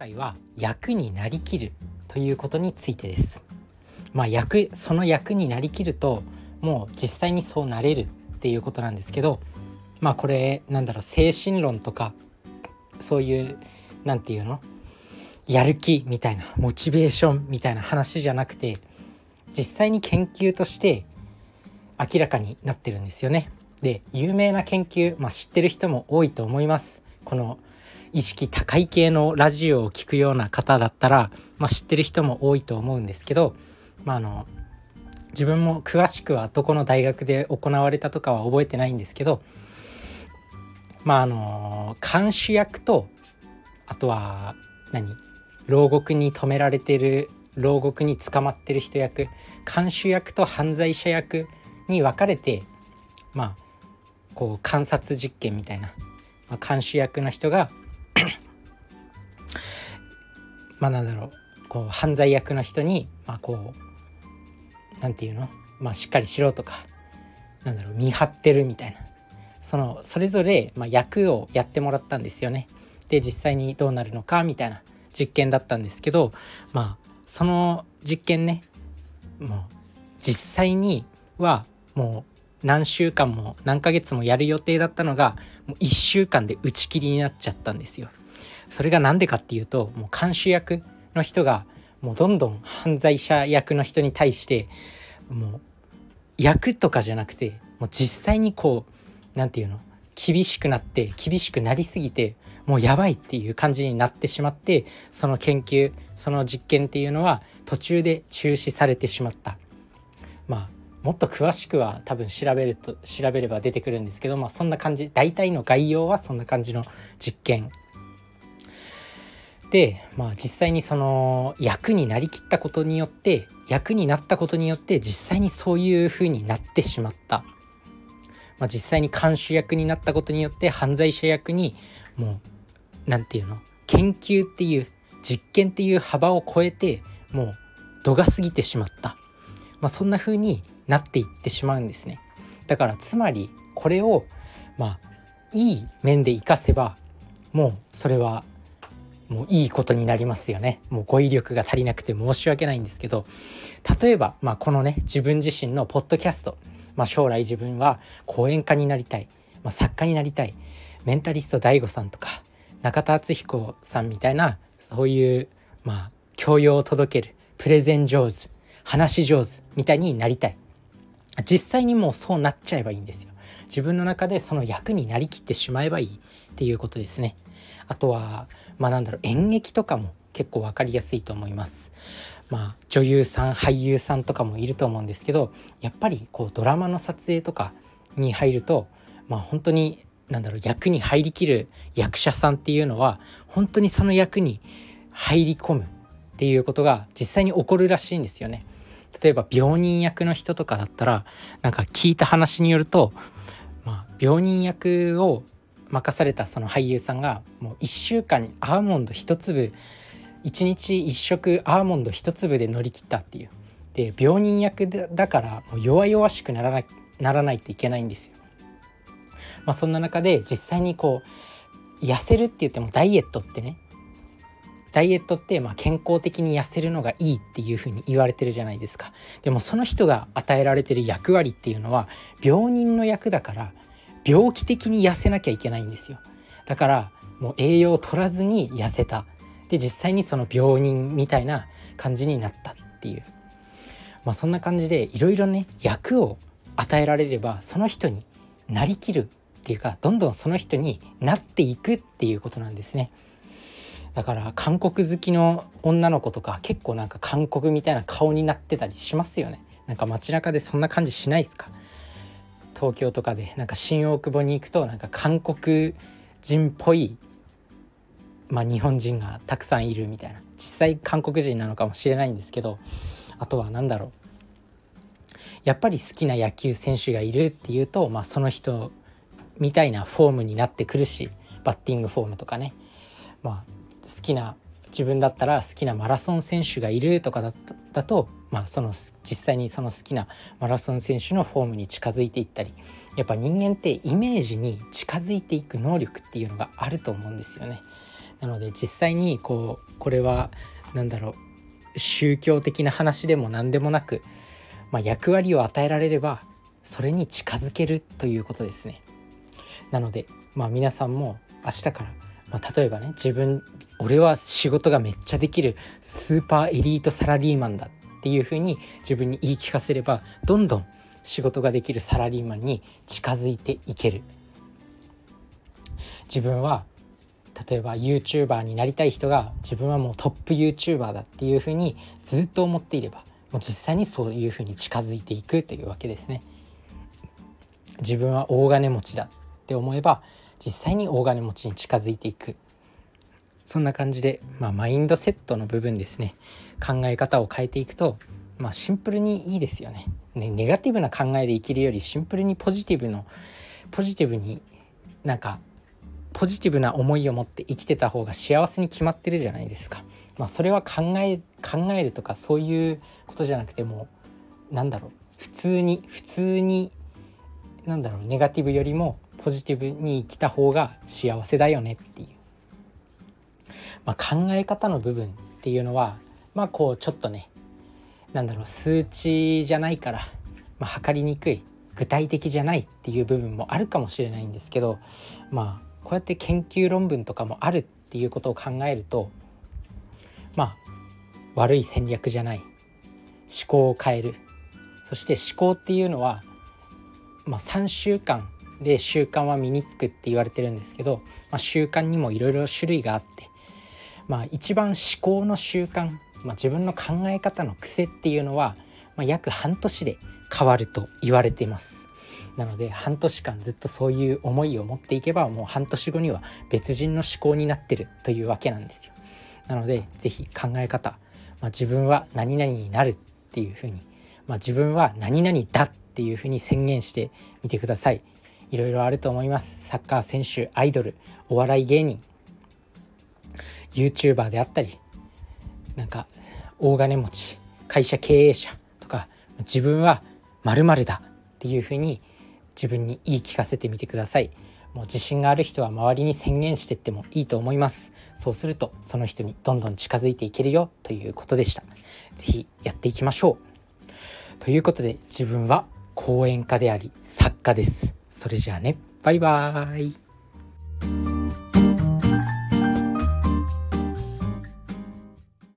回は役になりきるということについてですまあ役その役になりきるともう実際にそうなれるっていうことなんですけどまあこれなんだろう精神論とかそういう何て言うの？やる気みたいなモチベーションみたいな話じゃなくて実際に研究として明らかになってるんですよね。で有名な研究、まあ、知ってる人も多いと思います。この意識高い系のラジオを聴くような方だったら、まあ、知ってる人も多いと思うんですけど、まあ、あの自分も詳しくはどこの大学で行われたとかは覚えてないんですけどまああの監守役とあとは何牢獄に止められてる牢獄に捕まってる人役監守役と犯罪者役に分かれてまあこう観察実験みたいな、まあ、監守役の人がまあなんだろうこう犯罪役の人にまあこうなんていうの？まあしっかりしろとかなんだろう見張ってるみたいなそのそれぞれ、まあ、役をやってもらったんですよね。で実際にどうなるのかみたいな実験だったんですけどまあその実験ねもう実際にはもう何週間も何ヶ月もやる予定だったのがもう1週間で打ち切りになっちゃったんですよ。それが何でかっていうともう監視役の人がもうどんどん犯罪者役の人に対してもう役とかじゃなくてもう実際にこう何て言うの厳しくなって厳しくなりすぎてもうやばいっていう感じになってしまってその研究その実験っていうのは途中で中止されてしまった。まあもっと詳しくは多分調べると調べれば出てくるんですけどまあそんな感じ。大体の概要はそんな感じの実験。まあ実際にその役になりきったことによって役になったことによって実際にそういう風になってしまった。まあ、実際に監視役になったことによって犯罪者役にもう何て言うの？研究っていう実験っていう幅を超えてもう度が過ぎてしまった、まあ、そんな風になっていってしまうんですね。だからつまりこれをまあいい面で生かせばもうそれはもういいことになりますよね。もう語彙力が足りなくて申し訳ないんですけど。例えば、まあ、このね自分自身のポッドキャスト。まあ、将来自分は講演家になりたい、まあ、作家になりたい。メンタリスト DAIGO さんとか中田敦彦さんみたいなそういうまあ教養を届けるプレゼン上手話上手みたいになりたい。実際にもうそうなっちゃえばいいんですよ。自分の中でその役になりきってしまえばいいっていうことですね。あとはまあなんだろう演劇とかも結構分かりやすいと思いますまあ、女優さん俳優さんとかもいると思うんですけどやっぱりこうドラマの撮影とかに入ると、まあ、本当になんだろう役に入りきる役者さんっていうのは本当にその役に入り込むっていうことが実際に起こるらしいんですよね。例えば病人役の人とかだったらなんか聞いた話によると、まあ、病人役を任されたその俳優さんがもう1週間にアーモンド1粒1日1食アーモンド1粒で乗り切ったっていう。で病人役だからもう弱々しくならなならないといけないんですよ。まあ、そんな中で実際にこう痩せるって言ってもダイエットってね。ダイエットってまあ健康的に痩せるのがいいっていうふうに言われてるじゃないですか。でもその人が与えられてる役割っていうのは病人の役だから病気的に痩せなきゃいけないんですよだからもう栄養を取らずに痩せたで実際にその病人みたいな感じになったっていうまあそんな感じでいろいろね役を与えられればその人になりきるっていうかどんどんその人になっていくっていうことなんですね。だから韓国好きの女の子とか結構なんか韓国みたいな顔になってたりしますよね。なんか街中でそんな感じしないですか？東京とかでなんか新大久保に行くとなんか韓国人っぽいまあ、日本人がたくさんいるみたいな。実際韓国人なのかもしれないんですけどあとは何だろう。やっぱり好きな野球選手がいるっていうと、まあ、その人みたいなフォームになってくるしバッティングフォームとかね、まあ、好きな自分だったら好きなマラソン選手がいるとかだだと、まあ、その実際にその好きなマラソン選手のフォームに近づいていったりやっぱ人間ってイメージに近づいていく能力っていうのがあると思うんですよね。なので実際にこうこれは何だろう宗教的な話でも何でもなく、まあ、役割を与えられればそれに近づけるということですね。なので、まあ、皆さんも明日から、まあ、例えばね自分俺は仕事がめっちゃできるスーパーエリートサラリーマンだっていうふうに自分に言い聞かせればどんどん仕事ができるサラリーマンに近づいていける。自分は例えば YouTuber になりたい人が自分はもうトップ YouTuber だっていうふうにずっと思っていればもう実際にそういうふうに近づいていくというわけですね。自分は大金持ちだって思えば実際に大金持ちに近づいていく。そんな感じで、まあ、マインドセットの部分ですね。考え方を変えていくと、まあ、シンプルにいいですよね。ねネガティブな考えで生きるよりシンプルにポジティブのポジティブになんかポジティブな思いを持って生きてた方が幸せに決まってるじゃないですか。まあ、それは考え考えるとかそういうことじゃなくてもなんだろう。普通に普通になんだろう。ネガティブよりもポジティブに生きた方が幸せだよねっていう、まあ、考え方の部分っていうのはまあこうちょっとねなんだろう数値じゃないから、まあ、測りにくい具体的じゃないっていう部分もあるかもしれないんですけどまあこうやって研究論文とかもあるっていうことを考えるとまあ悪い戦略じゃない思考を変えるそして思考っていうのは、まあ、3週間で習慣は身につくって言われてるんですけど、まあ、習慣にもいろいろ種類があって、まあ、一番思考の習慣、まあ、自分の考え方の癖っていうのは、まあ、約半年で変わると言われています。なので半年間ずっとそういう思いを持っていけばもう半年後には別人の思考になってるというわけなんですよ。なので是非考え方、まあ、自分は何々になるっていうふうに、まあ、自分は何々だっていうふうに宣言してみてください。いろいろあると思いますサッカー選手アイドルお笑い芸人 YouTuber であったりなんか大金持ち会社経営者とか自分は〇〇だっていうふうに自分に言い聞かせてみてください。もう自信がある人は周りに宣言してってもいいと思います。そうするとその人にどんどん近づいていけるよということでした。是非やっていきましょう。ということで自分は講演家であり作家です。それじゃあね。バイバーイ。